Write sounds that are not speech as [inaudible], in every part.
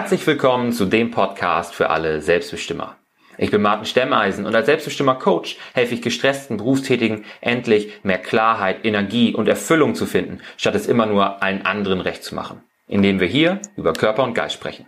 Herzlich willkommen zu dem Podcast für alle Selbstbestimmer. Ich bin Martin Stemmeisen und als Selbstbestimmer Coach helfe ich gestressten Berufstätigen endlich mehr Klarheit, Energie und Erfüllung zu finden, statt es immer nur allen anderen recht zu machen, indem wir hier über Körper und Geist sprechen.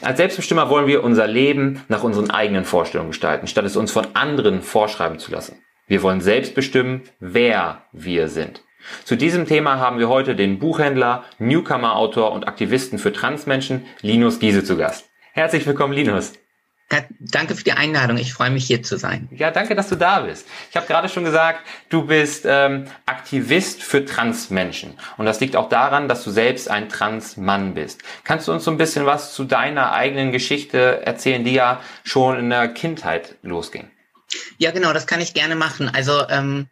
Als Selbstbestimmer wollen wir unser Leben nach unseren eigenen Vorstellungen gestalten, statt es uns von anderen vorschreiben zu lassen. Wir wollen selbst bestimmen, wer wir sind. Zu diesem Thema haben wir heute den Buchhändler, Newcomer-Autor und Aktivisten für Transmenschen Linus Giese zu Gast. Herzlich willkommen, Linus. Danke für die Einladung. Ich freue mich hier zu sein. Ja, danke, dass du da bist. Ich habe gerade schon gesagt, du bist ähm, Aktivist für Transmenschen. Und das liegt auch daran, dass du selbst ein Transmann bist. Kannst du uns so ein bisschen was zu deiner eigenen Geschichte erzählen, die ja schon in der Kindheit losging? Ja, genau, das kann ich gerne machen. Also ähm,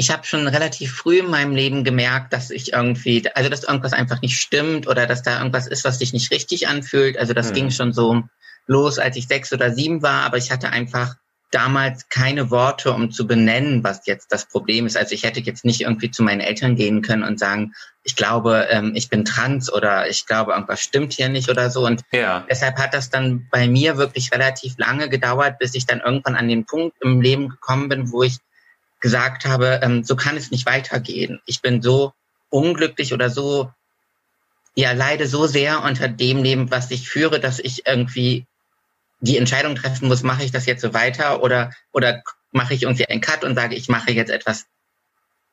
ich habe schon relativ früh in meinem Leben gemerkt, dass ich irgendwie, also dass irgendwas einfach nicht stimmt oder dass da irgendwas ist, was sich nicht richtig anfühlt. Also das mhm. ging schon so los, als ich sechs oder sieben war, aber ich hatte einfach damals keine Worte, um zu benennen, was jetzt das Problem ist. Also ich hätte jetzt nicht irgendwie zu meinen Eltern gehen können und sagen, ich glaube, ähm, ich bin trans oder ich glaube, irgendwas stimmt hier nicht oder so. Und ja. deshalb hat das dann bei mir wirklich relativ lange gedauert, bis ich dann irgendwann an den Punkt im Leben gekommen bin, wo ich gesagt habe, ähm, so kann es nicht weitergehen. Ich bin so unglücklich oder so, ja, leide so sehr unter dem Leben, was ich führe, dass ich irgendwie die Entscheidung treffen muss, mache ich das jetzt so weiter oder, oder mache ich irgendwie einen Cut und sage, ich mache jetzt etwas,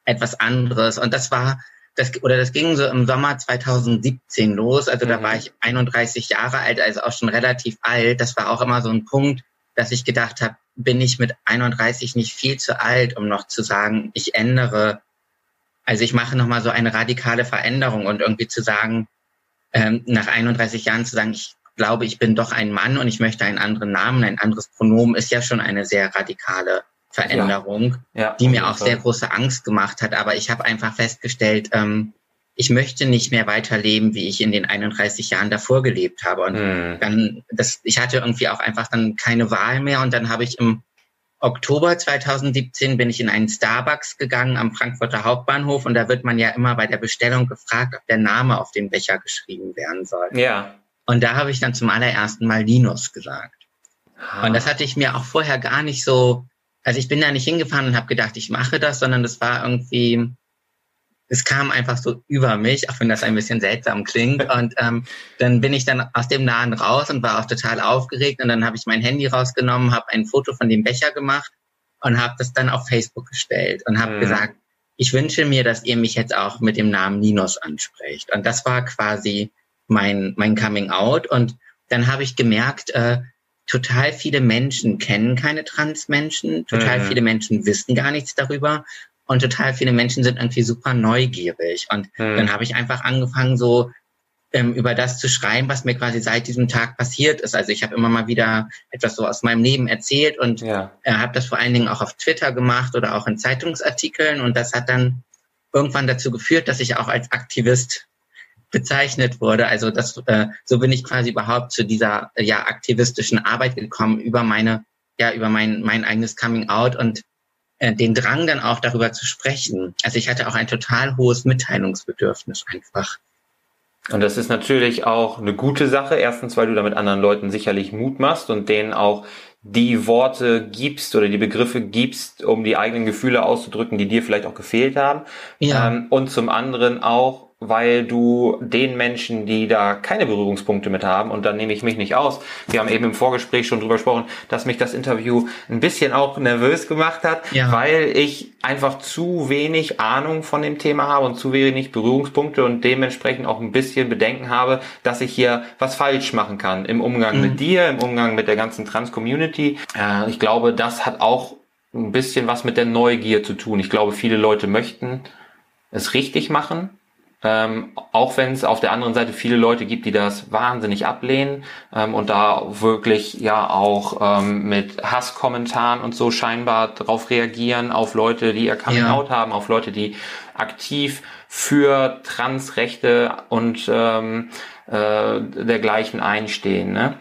etwas anderes. Und das war, das, oder das ging so im Sommer 2017 los. Also mhm. da war ich 31 Jahre alt, also auch schon relativ alt. Das war auch immer so ein Punkt, dass ich gedacht habe, bin ich mit 31 nicht viel zu alt, um noch zu sagen, ich ändere, also ich mache nochmal so eine radikale Veränderung und irgendwie zu sagen, ähm, nach 31 Jahren zu sagen, ich glaube, ich bin doch ein Mann und ich möchte einen anderen Namen, ein anderes Pronomen, ist ja schon eine sehr radikale Veränderung, ja. Ja, die mir auch sehr große Angst gemacht hat. Aber ich habe einfach festgestellt, ähm, ich möchte nicht mehr weiterleben, wie ich in den 31 Jahren davor gelebt habe. Und hm. dann, das, ich hatte irgendwie auch einfach dann keine Wahl mehr. Und dann habe ich im Oktober 2017 bin ich in einen Starbucks gegangen am Frankfurter Hauptbahnhof und da wird man ja immer bei der Bestellung gefragt, ob der Name auf dem Becher geschrieben werden soll. Ja. Und da habe ich dann zum allerersten Mal Linus gesagt. Ah. Und das hatte ich mir auch vorher gar nicht so, also ich bin da nicht hingefahren und habe gedacht, ich mache das, sondern das war irgendwie, es kam einfach so über mich, auch wenn das ein bisschen seltsam klingt. [laughs] Und ähm, dann bin ich dann aus dem Laden raus und war auch total aufgeregt. Und dann habe ich mein Handy rausgenommen, habe ein Foto von dem Becher gemacht und habe das dann auf Facebook gestellt und habe mhm. gesagt, ich wünsche mir, dass ihr mich jetzt auch mit dem Namen Ninos ansprecht. Und das war quasi mein, mein Coming Out. Und dann habe ich gemerkt, äh, total viele Menschen kennen keine Transmenschen, total mhm. viele Menschen wissen gar nichts darüber und total viele Menschen sind irgendwie super neugierig. Und hm. dann habe ich einfach angefangen, so ähm, über das zu schreiben, was mir quasi seit diesem Tag passiert ist. Also ich habe immer mal wieder etwas so aus meinem Leben erzählt und ja. äh, habe das vor allen Dingen auch auf Twitter gemacht oder auch in Zeitungsartikeln. Und das hat dann irgendwann dazu geführt, dass ich auch als Aktivist bezeichnet wurde. Also das, äh, so bin ich quasi überhaupt zu dieser ja aktivistischen Arbeit gekommen über meine ja über mein mein eigenes Coming Out und äh, den Drang dann auch darüber zu sprechen. Also ich hatte auch ein total hohes Mitteilungsbedürfnis einfach. Und das ist natürlich auch eine gute Sache. Erstens, weil du damit anderen Leuten sicherlich Mut machst und denen auch die Worte gibst oder die Begriffe gibst, um die eigenen Gefühle auszudrücken, die dir vielleicht auch gefehlt haben. Ja. Ähm, und zum anderen auch, weil du den Menschen, die da keine Berührungspunkte mit haben, und dann nehme ich mich nicht aus, wir haben eben im Vorgespräch schon drüber gesprochen, dass mich das Interview ein bisschen auch nervös gemacht hat, ja. weil ich einfach zu wenig Ahnung von dem Thema habe und zu wenig Berührungspunkte und dementsprechend auch ein bisschen Bedenken habe, dass ich hier was falsch machen kann im Umgang mhm. mit dir, im Umgang mit der ganzen Trans-Community. Äh, ich glaube, das hat auch ein bisschen was mit der Neugier zu tun. Ich glaube, viele Leute möchten es richtig machen, ähm, auch wenn es auf der anderen Seite viele Leute gibt, die das wahnsinnig ablehnen ähm, und da wirklich ja auch ähm, mit Hasskommentaren und so scheinbar darauf reagieren, auf Leute, die ihr Coming ja. Out haben, auf Leute, die aktiv für Transrechte und ähm, äh, dergleichen einstehen. Ne?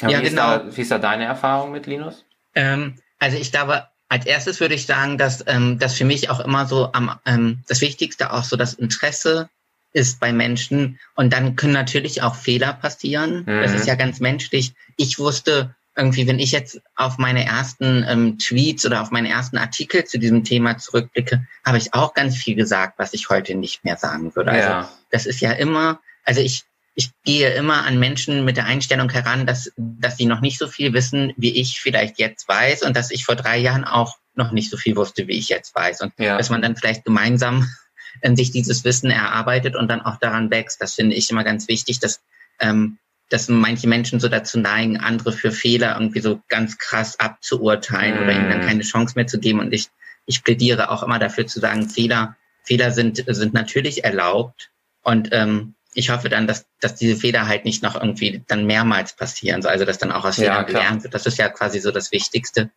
Ja, wie, genau. ist da, wie ist da deine Erfahrung mit Linus? Ähm, also ich glaube, als erstes würde ich sagen, dass ähm, das für mich auch immer so am ähm, das Wichtigste auch so das Interesse ist bei Menschen. Und dann können natürlich auch Fehler passieren. Mhm. Das ist ja ganz menschlich. Ich wusste irgendwie, wenn ich jetzt auf meine ersten ähm, Tweets oder auf meine ersten Artikel zu diesem Thema zurückblicke, habe ich auch ganz viel gesagt, was ich heute nicht mehr sagen würde. Also ja. das ist ja immer, also ich, ich gehe immer an Menschen mit der Einstellung heran, dass, dass sie noch nicht so viel wissen, wie ich vielleicht jetzt weiß und dass ich vor drei Jahren auch noch nicht so viel wusste, wie ich jetzt weiß. Und ja. dass man dann vielleicht gemeinsam ähm, sich dieses Wissen erarbeitet und dann auch daran wächst. Das finde ich immer ganz wichtig, dass, ähm, dass manche Menschen so dazu neigen, andere für Fehler irgendwie so ganz krass abzuurteilen mm. oder ihnen dann mhm. keine Chance mehr zu geben. Und ich, ich plädiere auch immer dafür zu sagen, Fehler, Fehler sind, sind natürlich erlaubt. Und ähm, ich hoffe dann, dass, dass diese Fehler halt nicht noch irgendwie dann mehrmals passieren. Also dass dann auch aus Fehlern ja, gelernt wird. Das ist ja quasi so das Wichtigste.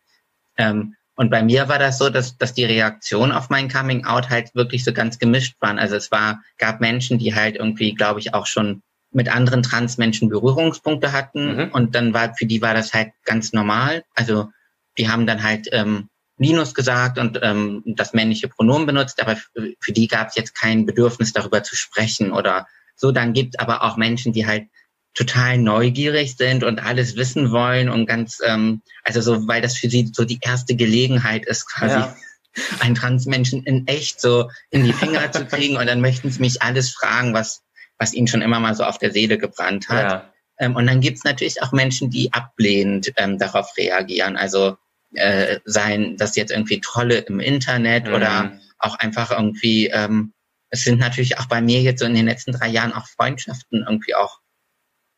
Ähm, und bei mir war das so, dass, dass die Reaktion auf mein Coming Out halt wirklich so ganz gemischt waren. Also es war, gab Menschen, die halt irgendwie, glaube ich, auch schon mit anderen Transmenschen Berührungspunkte hatten. Mhm. Und dann war, für die war das halt ganz normal. Also die haben dann halt ähm, Linus gesagt und ähm, das männliche Pronomen benutzt, aber für, für die gab es jetzt kein Bedürfnis darüber zu sprechen oder so. Dann gibt aber auch Menschen, die halt total neugierig sind und alles wissen wollen und ganz, ähm, also so, weil das für sie so die erste Gelegenheit ist, quasi ja. [laughs] einen Transmenschen in echt so in die Finger zu kriegen und dann möchten sie mich alles fragen, was, was ihnen schon immer mal so auf der Seele gebrannt hat. Ja. Ähm, und dann gibt's natürlich auch Menschen, die ablehnend ähm, darauf reagieren. Also äh, seien das jetzt irgendwie Trolle im Internet mhm. oder auch einfach irgendwie, ähm, es sind natürlich auch bei mir jetzt so in den letzten drei Jahren auch Freundschaften irgendwie auch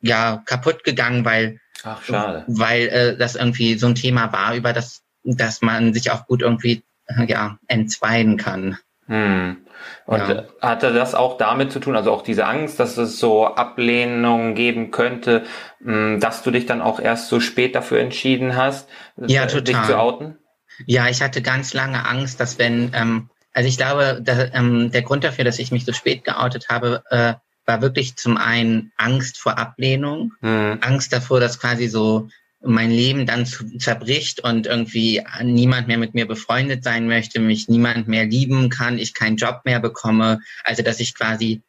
ja kaputt gegangen, weil Ach, schade. weil äh, das irgendwie so ein Thema war, über das dass man sich auch gut irgendwie ja entzweien kann. Hm. Und ja. hatte das auch damit zu tun, also auch diese Angst, dass es so Ablehnungen geben könnte, hm, dass du dich dann auch erst so spät dafür entschieden hast, ja, total. dich zu outen? Ja, ich hatte ganz lange Angst, dass wenn, ähm, also ich glaube, da, ähm, der Grund dafür, dass ich mich so spät geoutet habe, äh, war wirklich zum einen Angst vor Ablehnung, mhm. Angst davor, dass quasi so mein Leben dann zu, zerbricht und irgendwie niemand mehr mit mir befreundet sein möchte, mich niemand mehr lieben kann, ich keinen Job mehr bekomme, also dass ich quasi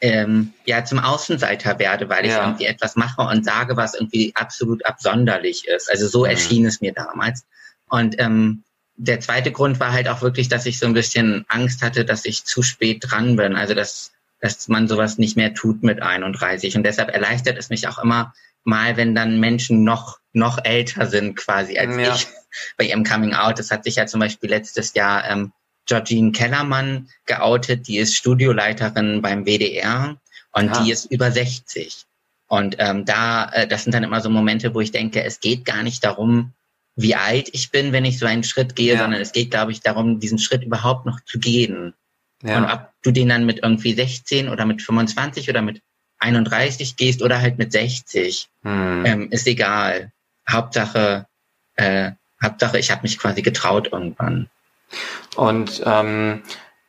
ähm, ja zum Außenseiter werde, weil ich ja. irgendwie etwas mache und sage, was irgendwie absolut absonderlich ist. Also so mhm. erschien es mir damals. Und ähm, der zweite Grund war halt auch wirklich, dass ich so ein bisschen Angst hatte, dass ich zu spät dran bin. Also dass dass man sowas nicht mehr tut mit 31. Und deshalb erleichtert es mich auch immer mal, wenn dann Menschen noch, noch älter sind quasi als ja. ich [laughs] bei ihrem Coming Out. Das hat sich ja zum Beispiel letztes Jahr ähm, Georgine Kellermann geoutet, die ist Studioleiterin beim WDR und ah. die ist über 60. Und ähm, da, äh, das sind dann immer so Momente, wo ich denke, es geht gar nicht darum, wie alt ich bin, wenn ich so einen Schritt gehe, ja. sondern es geht, glaube ich, darum, diesen Schritt überhaupt noch zu gehen. Ja. Und ob du den dann mit irgendwie 16 oder mit 25 oder mit 31 gehst oder halt mit 60, hm. ähm, ist egal. Hauptsache, äh, Hauptsache, ich habe mich quasi getraut irgendwann. Und ähm,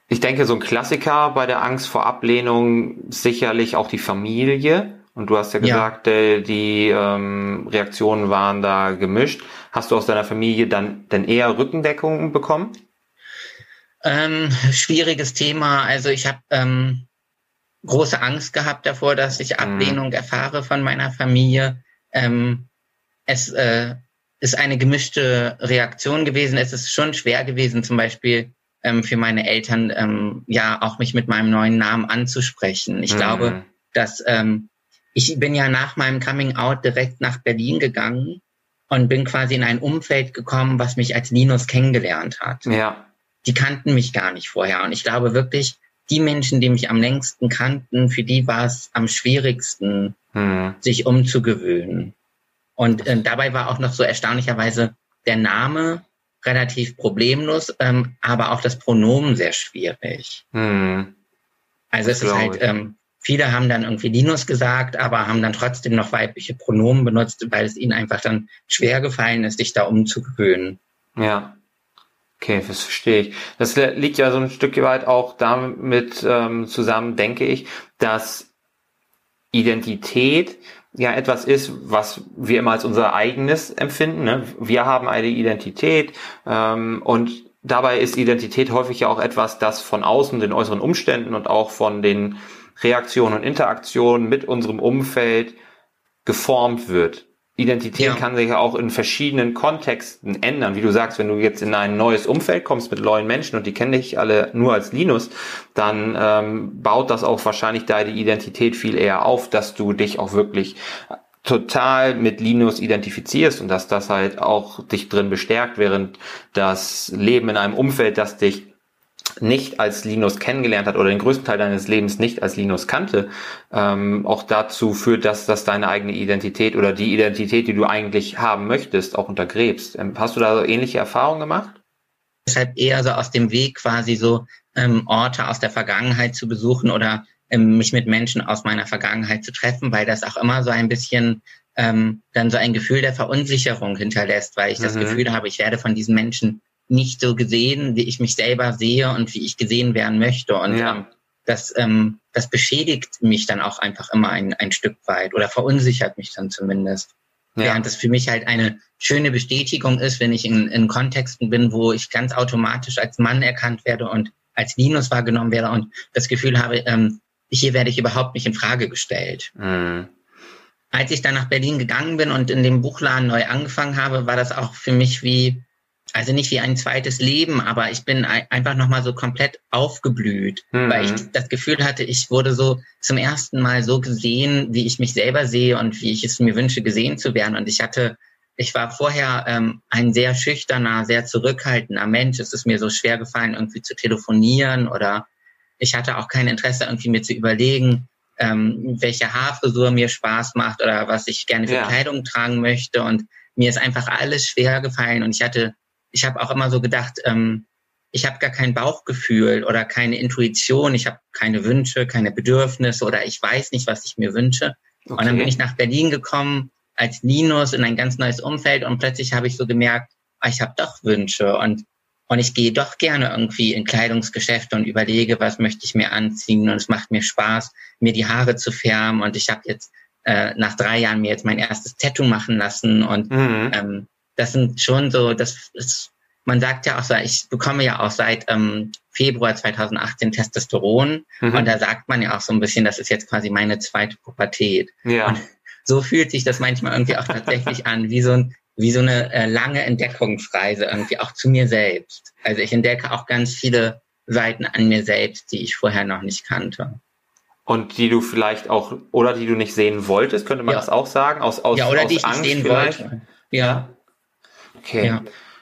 ich denke, so ein Klassiker bei der Angst vor Ablehnung sicherlich auch die Familie. Und du hast ja gesagt, ja. Äh, die ähm, Reaktionen waren da gemischt. Hast du aus deiner Familie dann denn eher Rückendeckung bekommen? Ähm, schwieriges Thema. Also ich habe ähm, große Angst gehabt davor, dass ich mhm. Ablehnung mhm. erfahre von meiner Familie. Ähm, es äh, ist eine gemischte Reaktion gewesen. Es ist schon schwer gewesen, zum Beispiel ähm, für meine Eltern ähm, ja auch mich mit meinem neuen Namen anzusprechen. Ich mhm. glaube, dass ähm, ich bin ja nach meinem Coming Out direkt nach Berlin gegangen und bin quasi in ein Umfeld gekommen, was mich als Linus kennengelernt hat. Ja die kannten mich gar nicht vorher. Und ich glaube wirklich, die Menschen, die mich am längsten kannten, für die war es am schwierigsten, hm. sich umzugewöhnen. Und äh, dabei war auch noch so erstaunlicherweise der Name relativ problemlos, ähm, aber auch das Pronomen sehr schwierig. Hm. Also das es ist halt, ähm, viele haben dann irgendwie Linus gesagt, aber haben dann trotzdem noch weibliche Pronomen benutzt, weil es ihnen einfach dann schwer gefallen ist, sich da umzugewöhnen. Ja. Okay, das verstehe ich. Das liegt ja so ein Stück weit auch damit ähm, zusammen, denke ich, dass Identität ja etwas ist, was wir immer als unser eigenes empfinden. Ne? Wir haben eine Identität ähm, und dabei ist Identität häufig ja auch etwas, das von außen, den äußeren Umständen und auch von den Reaktion und Interaktion mit unserem Umfeld geformt wird. Identität ja. kann sich ja auch in verschiedenen Kontexten ändern. Wie du sagst, wenn du jetzt in ein neues Umfeld kommst mit neuen Menschen und die kennen dich alle nur als Linus, dann ähm, baut das auch wahrscheinlich deine Identität viel eher auf, dass du dich auch wirklich total mit Linus identifizierst und dass das halt auch dich drin bestärkt, während das Leben in einem Umfeld, das dich nicht als Linus kennengelernt hat oder den größten Teil deines Lebens nicht als Linus kannte, ähm, auch dazu führt, dass das deine eigene Identität oder die Identität, die du eigentlich haben möchtest, auch untergräbst. Ähm, hast du da so ähnliche Erfahrungen gemacht? Deshalb eher so aus dem Weg quasi so ähm, Orte aus der Vergangenheit zu besuchen oder ähm, mich mit Menschen aus meiner Vergangenheit zu treffen, weil das auch immer so ein bisschen ähm, dann so ein Gefühl der Verunsicherung hinterlässt, weil ich mhm. das Gefühl habe, ich werde von diesen Menschen nicht so gesehen, wie ich mich selber sehe und wie ich gesehen werden möchte. Und ja. ähm, das, ähm, das beschädigt mich dann auch einfach immer ein, ein Stück weit oder verunsichert mich dann zumindest. Ja. Während das für mich halt eine schöne Bestätigung ist, wenn ich in, in Kontexten bin, wo ich ganz automatisch als Mann erkannt werde und als Linus wahrgenommen werde und das Gefühl habe, ähm, hier werde ich überhaupt nicht in Frage gestellt. Mhm. Als ich dann nach Berlin gegangen bin und in dem Buchladen neu angefangen habe, war das auch für mich wie also nicht wie ein zweites Leben, aber ich bin einfach nochmal so komplett aufgeblüht, mhm. weil ich das Gefühl hatte, ich wurde so zum ersten Mal so gesehen, wie ich mich selber sehe und wie ich es mir wünsche, gesehen zu werden. Und ich hatte, ich war vorher ähm, ein sehr schüchterner, sehr zurückhaltender Mensch. Es ist mir so schwer gefallen, irgendwie zu telefonieren oder ich hatte auch kein Interesse, irgendwie mir zu überlegen, ähm, welche Haarfrisur mir Spaß macht oder was ich gerne für ja. Kleidung tragen möchte. Und mir ist einfach alles schwer gefallen und ich hatte ich habe auch immer so gedacht, ähm, ich habe gar kein Bauchgefühl oder keine Intuition, ich habe keine Wünsche, keine Bedürfnisse oder ich weiß nicht, was ich mir wünsche. Okay. Und dann bin ich nach Berlin gekommen als Linus in ein ganz neues Umfeld und plötzlich habe ich so gemerkt, ah, ich habe doch Wünsche und und ich gehe doch gerne irgendwie in Kleidungsgeschäfte und überlege, was möchte ich mir anziehen und es macht mir Spaß, mir die Haare zu färben und ich habe jetzt äh, nach drei Jahren mir jetzt mein erstes Tattoo machen lassen und mhm. ähm, das sind schon so, das ist, man sagt ja auch so, ich bekomme ja auch seit ähm, Februar 2018 Testosteron mhm. und da sagt man ja auch so ein bisschen, das ist jetzt quasi meine zweite Pubertät. Ja. Und so fühlt sich das manchmal irgendwie auch tatsächlich an, wie so ein wie so eine äh, lange Entdeckungsreise irgendwie auch zu mir selbst. Also ich entdecke auch ganz viele Seiten an mir selbst, die ich vorher noch nicht kannte. Und die du vielleicht auch, oder die du nicht sehen wolltest, könnte man ja. das auch sagen? Aus, aus, ja, oder aus die ich Angst nicht sehen vielleicht? wollte. Ja. Okay. Ja.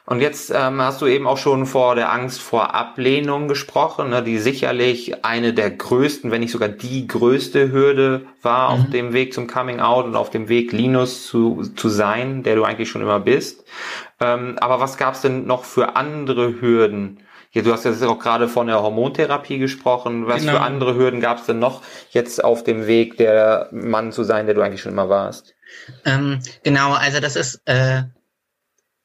Und jetzt ähm, hast du eben auch schon vor der Angst vor Ablehnung gesprochen, ne, die sicherlich eine der größten, wenn nicht sogar die größte Hürde war mhm. auf dem Weg zum Coming Out und auf dem Weg Linus zu, zu sein, der du eigentlich schon immer bist. Ähm, aber was gab es denn noch für andere Hürden? Ja, du hast jetzt auch gerade von der Hormontherapie gesprochen. Was genau. für andere Hürden gab es denn noch jetzt auf dem Weg, der Mann zu sein, der du eigentlich schon immer warst? Ähm, genau, also das ist äh,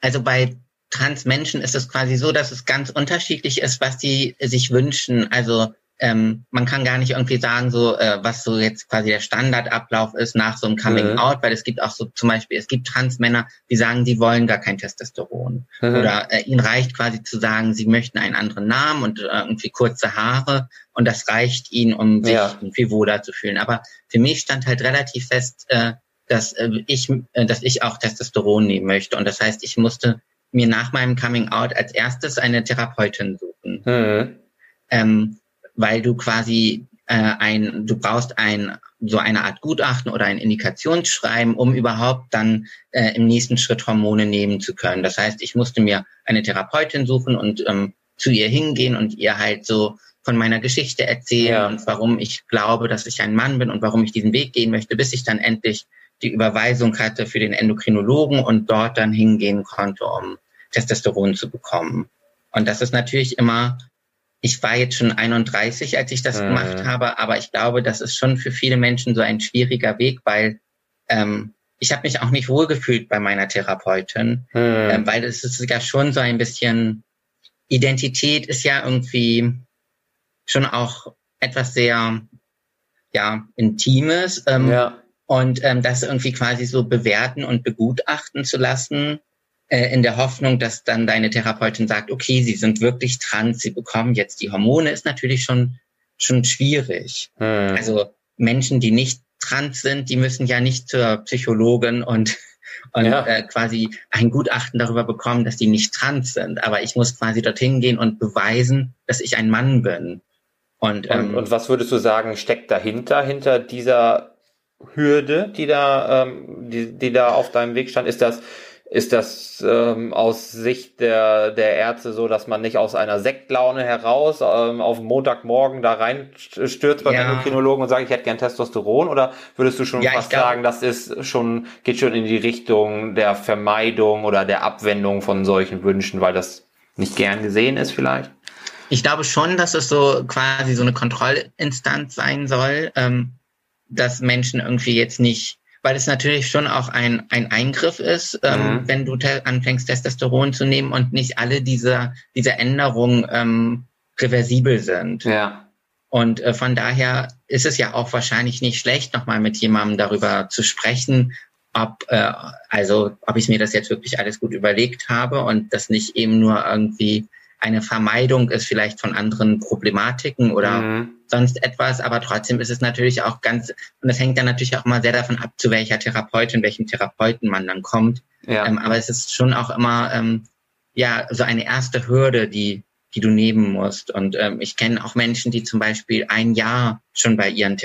also bei Transmenschen ist es quasi so, dass es ganz unterschiedlich ist, was die sich wünschen. Also ähm, man kann gar nicht irgendwie sagen, so äh, was so jetzt quasi der Standardablauf ist nach so einem Coming mhm. Out, weil es gibt auch so zum Beispiel, es gibt Transmänner, die sagen, sie wollen gar kein Testosteron. Mhm. Oder äh, ihnen reicht quasi zu sagen, sie möchten einen anderen Namen und äh, irgendwie kurze Haare und das reicht ihnen, um sich ja. irgendwie wohler zu fühlen. Aber für mich stand halt relativ fest, äh, dass äh, ich, äh, dass ich auch Testosteron nehmen möchte. Und das heißt, ich musste mir nach meinem Coming Out als erstes eine Therapeutin suchen. Mhm. Ähm, weil du quasi äh, ein, du brauchst ein so eine Art Gutachten oder ein Indikationsschreiben, um überhaupt dann äh, im nächsten Schritt Hormone nehmen zu können. Das heißt, ich musste mir eine Therapeutin suchen und ähm, zu ihr hingehen und ihr halt so von meiner Geschichte erzählen ja. und warum ich glaube, dass ich ein Mann bin und warum ich diesen Weg gehen möchte, bis ich dann endlich die Überweisung hatte für den Endokrinologen und dort dann hingehen konnte, um Testosteron zu bekommen. Und das ist natürlich immer, ich war jetzt schon 31, als ich das mhm. gemacht habe, aber ich glaube, das ist schon für viele Menschen so ein schwieriger Weg, weil ähm, ich habe mich auch nicht wohlgefühlt bei meiner Therapeutin, mhm. ähm, weil es ist ja schon so ein bisschen, Identität ist ja irgendwie schon auch etwas sehr ja, Intimes. Ähm, ja. Und ähm, das irgendwie quasi so bewerten und begutachten zu lassen, äh, in der Hoffnung, dass dann deine Therapeutin sagt, okay, sie sind wirklich trans, sie bekommen jetzt die Hormone, ist natürlich schon schon schwierig. Hm. Also Menschen, die nicht trans sind, die müssen ja nicht zur Psychologin und und ja. äh, quasi ein Gutachten darüber bekommen, dass die nicht trans sind. Aber ich muss quasi dorthin gehen und beweisen, dass ich ein Mann bin. Und, ähm, und, und was würdest du sagen, steckt dahinter, hinter dieser Hürde, die da, ähm, die, die da auf deinem Weg stand? Ist das ist das ähm, aus Sicht der, der Ärzte so, dass man nicht aus einer Sektlaune heraus ähm, auf Montagmorgen da reinstürzt beim ja. Endokrinologen und sagt, ich hätte gern Testosteron? Oder würdest du schon ja, fast glaub, sagen, das ist schon, geht schon in die Richtung der Vermeidung oder der Abwendung von solchen Wünschen, weil das nicht gern gesehen ist vielleicht? Ich glaube schon, dass es so quasi so eine Kontrollinstanz sein soll, ähm, dass Menschen irgendwie jetzt nicht weil es natürlich schon auch ein, ein Eingriff ist, ähm, mhm. wenn du te anfängst, Testosteron zu nehmen und nicht alle diese, diese Änderungen ähm, reversibel sind. Ja. Und äh, von daher ist es ja auch wahrscheinlich nicht schlecht, nochmal mit jemandem darüber zu sprechen, ob, äh, also, ob ich mir das jetzt wirklich alles gut überlegt habe und das nicht eben nur irgendwie eine Vermeidung ist vielleicht von anderen Problematiken oder mhm. sonst etwas, aber trotzdem ist es natürlich auch ganz, und das hängt dann natürlich auch mal sehr davon ab, zu welcher Therapeutin, welchem Therapeuten man dann kommt. Ja. Ähm, aber es ist schon auch immer ähm, ja so eine erste Hürde, die die du nehmen musst. Und ähm, ich kenne auch Menschen, die zum Beispiel ein Jahr schon bei ihren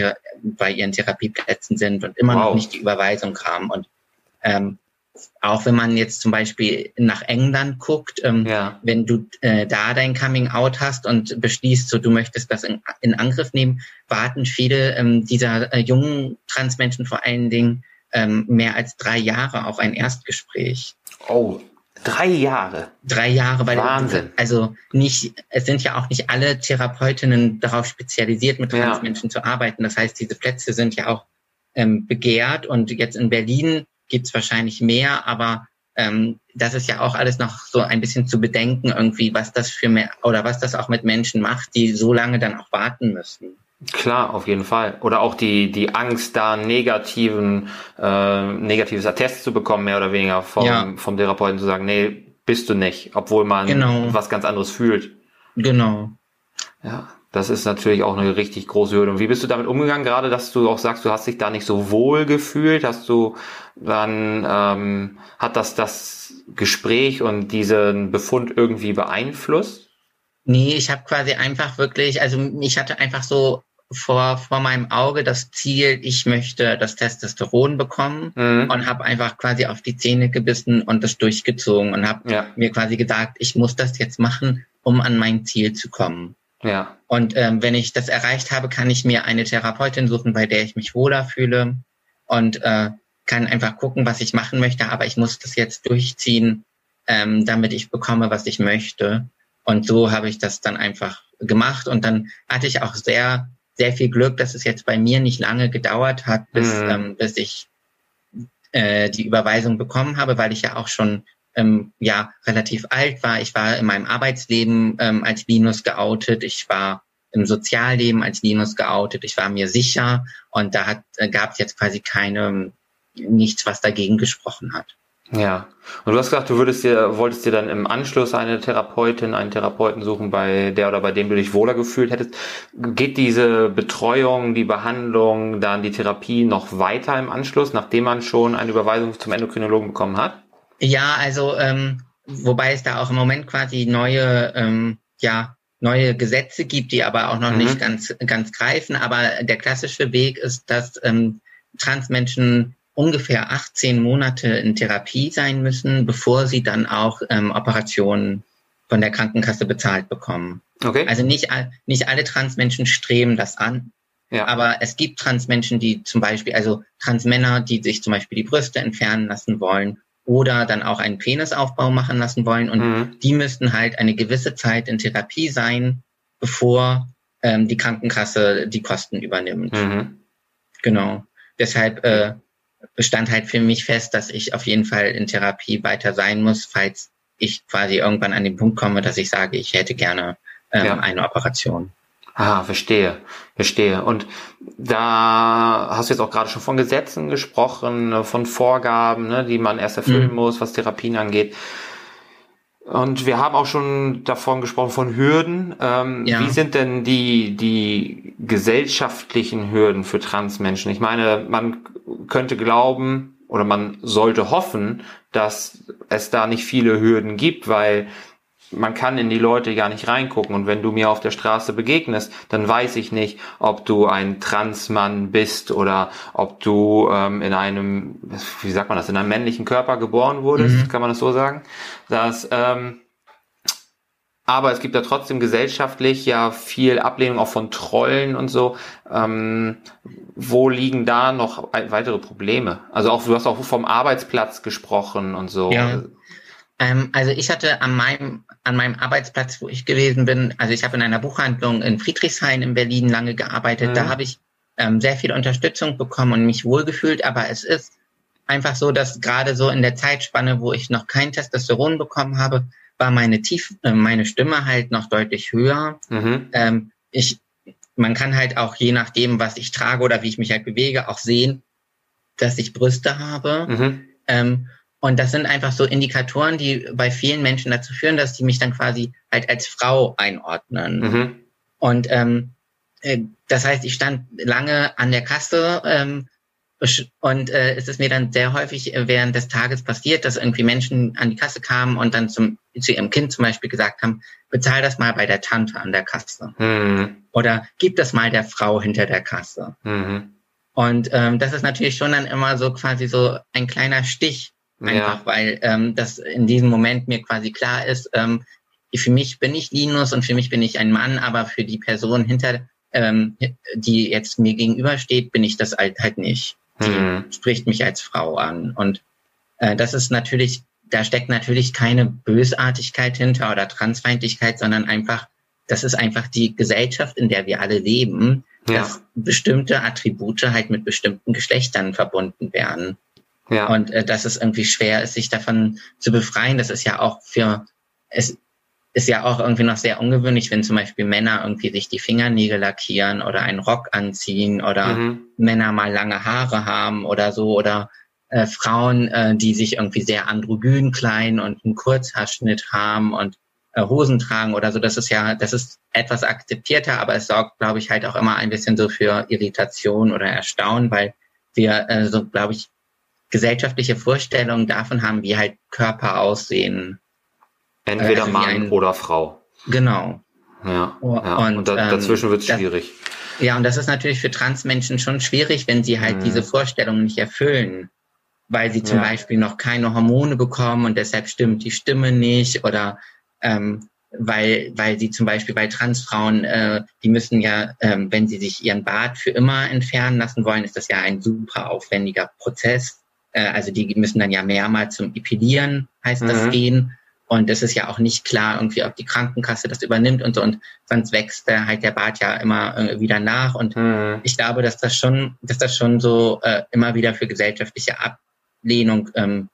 bei ihren Therapieplätzen sind und immer wow. noch nicht die Überweisung haben. Und ähm, auch wenn man jetzt zum Beispiel nach England guckt, ähm, ja. wenn du äh, da dein Coming Out hast und beschließt, so du möchtest das in, in Angriff nehmen, warten viele ähm, dieser äh, jungen Transmenschen vor allen Dingen ähm, mehr als drei Jahre auf ein Erstgespräch. Oh, drei Jahre. Drei Jahre, weil Wahnsinn. also nicht, es sind ja auch nicht alle Therapeutinnen darauf spezialisiert, mit Transmenschen ja. zu arbeiten. Das heißt, diese Plätze sind ja auch ähm, begehrt und jetzt in Berlin gibt's wahrscheinlich mehr, aber ähm, das ist ja auch alles noch so ein bisschen zu bedenken, irgendwie, was das für mehr oder was das auch mit Menschen macht, die so lange dann auch warten müssen. Klar, auf jeden Fall. Oder auch die, die Angst, da negativen, äh, negatives Attest zu bekommen, mehr oder weniger vom, ja. vom Therapeuten zu sagen, nee, bist du nicht, obwohl man genau. was ganz anderes fühlt. Genau. Ja. Das ist natürlich auch eine richtig große Hürde. Und wie bist du damit umgegangen, gerade dass du auch sagst, du hast dich da nicht so wohl gefühlt? Hast du dann, ähm, hat das das Gespräch und diesen Befund irgendwie beeinflusst? Nee, ich habe quasi einfach wirklich, also ich hatte einfach so vor, vor meinem Auge das Ziel, ich möchte das Testosteron bekommen mhm. und habe einfach quasi auf die Zähne gebissen und das durchgezogen und habe ja. mir quasi gesagt, ich muss das jetzt machen, um an mein Ziel zu kommen. Ja. Und ähm, wenn ich das erreicht habe, kann ich mir eine Therapeutin suchen, bei der ich mich wohler fühle und äh, kann einfach gucken, was ich machen möchte. Aber ich muss das jetzt durchziehen, ähm, damit ich bekomme, was ich möchte. Und so habe ich das dann einfach gemacht. Und dann hatte ich auch sehr, sehr viel Glück, dass es jetzt bei mir nicht lange gedauert hat, bis, mhm. ähm, bis ich äh, die Überweisung bekommen habe, weil ich ja auch schon ähm, ja relativ alt war. Ich war in meinem Arbeitsleben ähm, als Linus geoutet. Ich war im Sozialleben als Linus geoutet. Ich war mir sicher und da hat, äh, gab es jetzt quasi keine nichts, was dagegen gesprochen hat. Ja. Und du hast gesagt, du würdest dir, wolltest dir dann im Anschluss eine Therapeutin, einen Therapeuten suchen, bei der oder bei dem du dich wohler gefühlt hättest. Geht diese Betreuung, die Behandlung, dann die Therapie noch weiter im Anschluss, nachdem man schon eine Überweisung zum Endokrinologen bekommen hat? Ja, also ähm, wobei es da auch im Moment quasi neue, ähm, ja, neue Gesetze gibt, die aber auch noch mhm. nicht ganz, ganz greifen. Aber der klassische Weg ist, dass ähm, Transmenschen ungefähr 18 Monate in Therapie sein müssen, bevor sie dann auch ähm, Operationen von der Krankenkasse bezahlt bekommen. Okay. Also nicht, nicht alle Transmenschen streben das an. Ja. Aber es gibt Transmenschen, die zum Beispiel, also Transmänner, die sich zum Beispiel die Brüste entfernen lassen wollen oder dann auch einen Penisaufbau machen lassen wollen. Und mhm. die müssten halt eine gewisse Zeit in Therapie sein, bevor ähm, die Krankenkasse die Kosten übernimmt. Mhm. Genau. Deshalb äh, bestand halt für mich fest, dass ich auf jeden Fall in Therapie weiter sein muss, falls ich quasi irgendwann an den Punkt komme, dass ich sage, ich hätte gerne ähm, ja. eine Operation. Ah, verstehe, verstehe. Und da hast du jetzt auch gerade schon von Gesetzen gesprochen, ne, von Vorgaben, ne, die man erst erfüllen mhm. muss, was Therapien angeht. Und wir haben auch schon davon gesprochen von Hürden. Ähm, ja. Wie sind denn die, die gesellschaftlichen Hürden für Transmenschen? Ich meine, man könnte glauben oder man sollte hoffen, dass es da nicht viele Hürden gibt, weil man kann in die Leute gar nicht reingucken. Und wenn du mir auf der Straße begegnest, dann weiß ich nicht, ob du ein Transmann bist oder ob du ähm, in einem, wie sagt man das, in einem männlichen Körper geboren wurdest, mhm. kann man das so sagen? Dass, ähm, aber es gibt ja trotzdem gesellschaftlich ja viel Ablehnung auch von Trollen und so. Ähm, wo liegen da noch weitere Probleme? Also auch, du hast auch vom Arbeitsplatz gesprochen und so. Ja. Ähm, also ich hatte an meinem, an meinem Arbeitsplatz, wo ich gewesen bin, also ich habe in einer Buchhandlung in Friedrichshain in Berlin lange gearbeitet. Mhm. Da habe ich ähm, sehr viel Unterstützung bekommen und mich wohlgefühlt. Aber es ist einfach so, dass gerade so in der Zeitspanne, wo ich noch kein Testosteron bekommen habe, war meine Tief, äh, meine Stimme halt noch deutlich höher. Mhm. Ähm, ich, man kann halt auch je nachdem, was ich trage oder wie ich mich halt bewege, auch sehen, dass ich Brüste habe. Mhm. Ähm, und das sind einfach so Indikatoren, die bei vielen Menschen dazu führen, dass die mich dann quasi halt als Frau einordnen. Mhm. Und ähm, äh, das heißt, ich stand lange an der Kasse ähm, und äh, es ist mir dann sehr häufig während des Tages passiert, dass irgendwie Menschen an die Kasse kamen und dann zum, zu ihrem Kind zum Beispiel gesagt haben, bezahl das mal bei der Tante an der Kasse. Mhm. Oder gib das mal der Frau hinter der Kasse. Mhm. Und ähm, das ist natürlich schon dann immer so quasi so ein kleiner Stich, Einfach ja. weil ähm, das in diesem Moment mir quasi klar ist, ähm, für mich bin ich Linus und für mich bin ich ein Mann, aber für die Person hinter, ähm, die jetzt mir gegenübersteht, bin ich das halt, halt nicht. Die mhm. spricht mich als Frau an. Und äh, das ist natürlich, da steckt natürlich keine Bösartigkeit hinter oder Transfeindlichkeit, sondern einfach, das ist einfach die Gesellschaft, in der wir alle leben, ja. dass bestimmte Attribute halt mit bestimmten Geschlechtern verbunden werden. Ja. Und äh, dass es irgendwie schwer ist, sich davon zu befreien. Das ist ja auch für, es ist ja auch irgendwie noch sehr ungewöhnlich, wenn zum Beispiel Männer irgendwie sich die Fingernägel lackieren oder einen Rock anziehen oder mhm. Männer mal lange Haare haben oder so oder äh, Frauen, äh, die sich irgendwie sehr androgyn klein und einen Kurzhaarschnitt haben und äh, Hosen tragen oder so. Das ist ja, das ist etwas akzeptierter, aber es sorgt, glaube ich, halt auch immer ein bisschen so für Irritation oder Erstaunen, weil wir äh, so, glaube ich, gesellschaftliche Vorstellungen davon haben, wie halt Körper aussehen. Entweder also Mann ein, oder Frau. Genau. Ja, ja. und, und da, ähm, dazwischen wird es schwierig. Ja, und das ist natürlich für Transmenschen schon schwierig, wenn sie halt mhm. diese Vorstellungen nicht erfüllen, weil sie zum ja. Beispiel noch keine Hormone bekommen und deshalb stimmt die Stimme nicht oder ähm, weil, weil sie zum Beispiel bei Transfrauen, äh, die müssen ja, ähm, wenn sie sich ihren Bart für immer entfernen lassen wollen, ist das ja ein super aufwendiger Prozess. Äh, also die müssen dann ja mehrmals zum Epilieren, heißt mhm. das gehen. Und es ist ja auch nicht klar, irgendwie, ob die Krankenkasse das übernimmt und so. Und sonst wächst der halt der Bart ja immer äh, wieder nach. Und mhm. ich glaube, dass das schon, dass das schon so äh, immer wieder für gesellschaftliche Ablehnung ähm,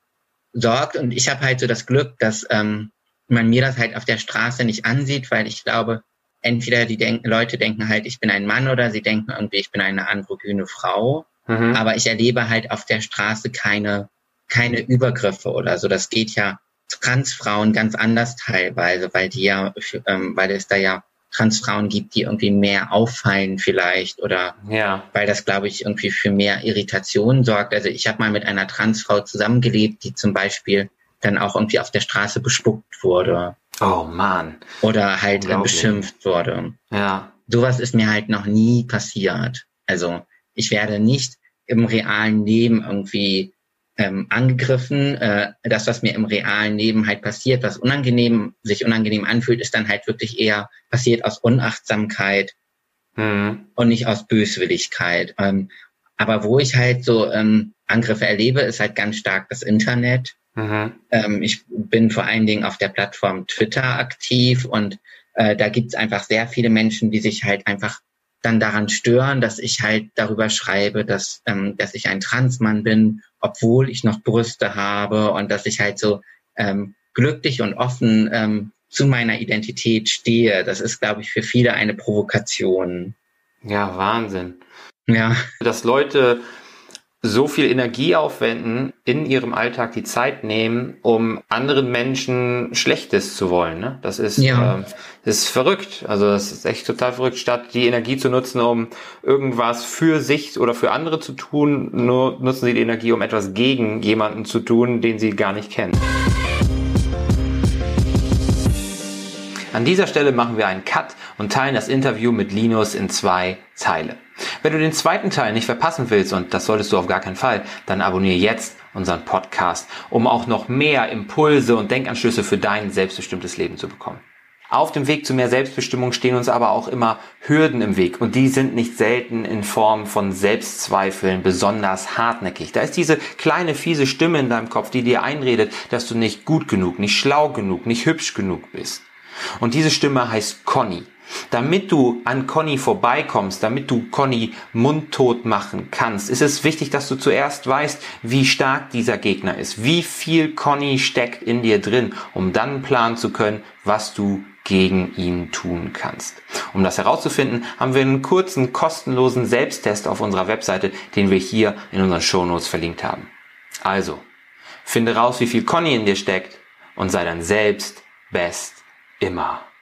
sorgt. Und ich habe halt so das Glück, dass ähm, man mir das halt auf der Straße nicht ansieht, weil ich glaube, entweder die denken, Leute denken halt, ich bin ein Mann oder sie denken irgendwie, ich bin eine androgyne Frau. Mhm. Aber ich erlebe halt auf der Straße keine, keine Übergriffe oder so. Das geht ja Transfrauen ganz anders teilweise, weil die ja, ähm, weil es da ja Transfrauen gibt, die irgendwie mehr auffallen vielleicht oder ja. weil das, glaube ich, irgendwie für mehr Irritation sorgt. Also ich habe mal mit einer Transfrau zusammengelebt, die zum Beispiel dann auch irgendwie auf der Straße bespuckt wurde. Oh man. Oder halt beschimpft wurde. Ja. Sowas ist mir halt noch nie passiert. Also ich werde nicht im realen Leben irgendwie ähm, angegriffen. Äh, das, was mir im realen Leben halt passiert, was unangenehm, sich unangenehm anfühlt, ist dann halt wirklich eher passiert aus Unachtsamkeit mhm. und nicht aus Böswilligkeit. Ähm, aber wo ich halt so ähm, Angriffe erlebe, ist halt ganz stark das Internet. Mhm. Ähm, ich bin vor allen Dingen auf der Plattform Twitter aktiv und äh, da gibt's einfach sehr viele Menschen, die sich halt einfach dann daran stören, dass ich halt darüber schreibe, dass, ähm, dass ich ein Transmann bin, obwohl ich noch Brüste habe und dass ich halt so ähm, glücklich und offen ähm, zu meiner Identität stehe. Das ist, glaube ich, für viele eine Provokation. Ja, Wahnsinn. Ja. Dass Leute so viel Energie aufwenden, in ihrem Alltag die Zeit nehmen, um anderen Menschen Schlechtes zu wollen. Ne? Das ist, ja. ähm, das ist verrückt. Also das ist echt total verrückt, statt die Energie zu nutzen, um irgendwas für sich oder für andere zu tun, nur nutzen sie die Energie, um etwas gegen jemanden zu tun, den sie gar nicht kennen. An dieser Stelle machen wir einen Cut und teilen das Interview mit Linus in zwei Teile. Wenn du den zweiten Teil nicht verpassen willst, und das solltest du auf gar keinen Fall, dann abonniere jetzt unseren Podcast, um auch noch mehr Impulse und Denkanschlüsse für dein selbstbestimmtes Leben zu bekommen. Auf dem Weg zu mehr Selbstbestimmung stehen uns aber auch immer Hürden im Weg und die sind nicht selten in Form von Selbstzweifeln besonders hartnäckig. Da ist diese kleine fiese Stimme in deinem Kopf, die dir einredet, dass du nicht gut genug, nicht schlau genug, nicht hübsch genug bist. Und diese Stimme heißt Conny. Damit du an Conny vorbeikommst, damit du Conny mundtot machen kannst, ist es wichtig, dass du zuerst weißt, wie stark dieser Gegner ist, wie viel Conny steckt in dir drin, um dann planen zu können, was du gegen ihn tun kannst. Um das herauszufinden, haben wir einen kurzen, kostenlosen Selbsttest auf unserer Webseite, den wir hier in unseren Shownotes verlinkt haben. Also, finde raus, wie viel Conny in dir steckt und sei dann selbst best immer.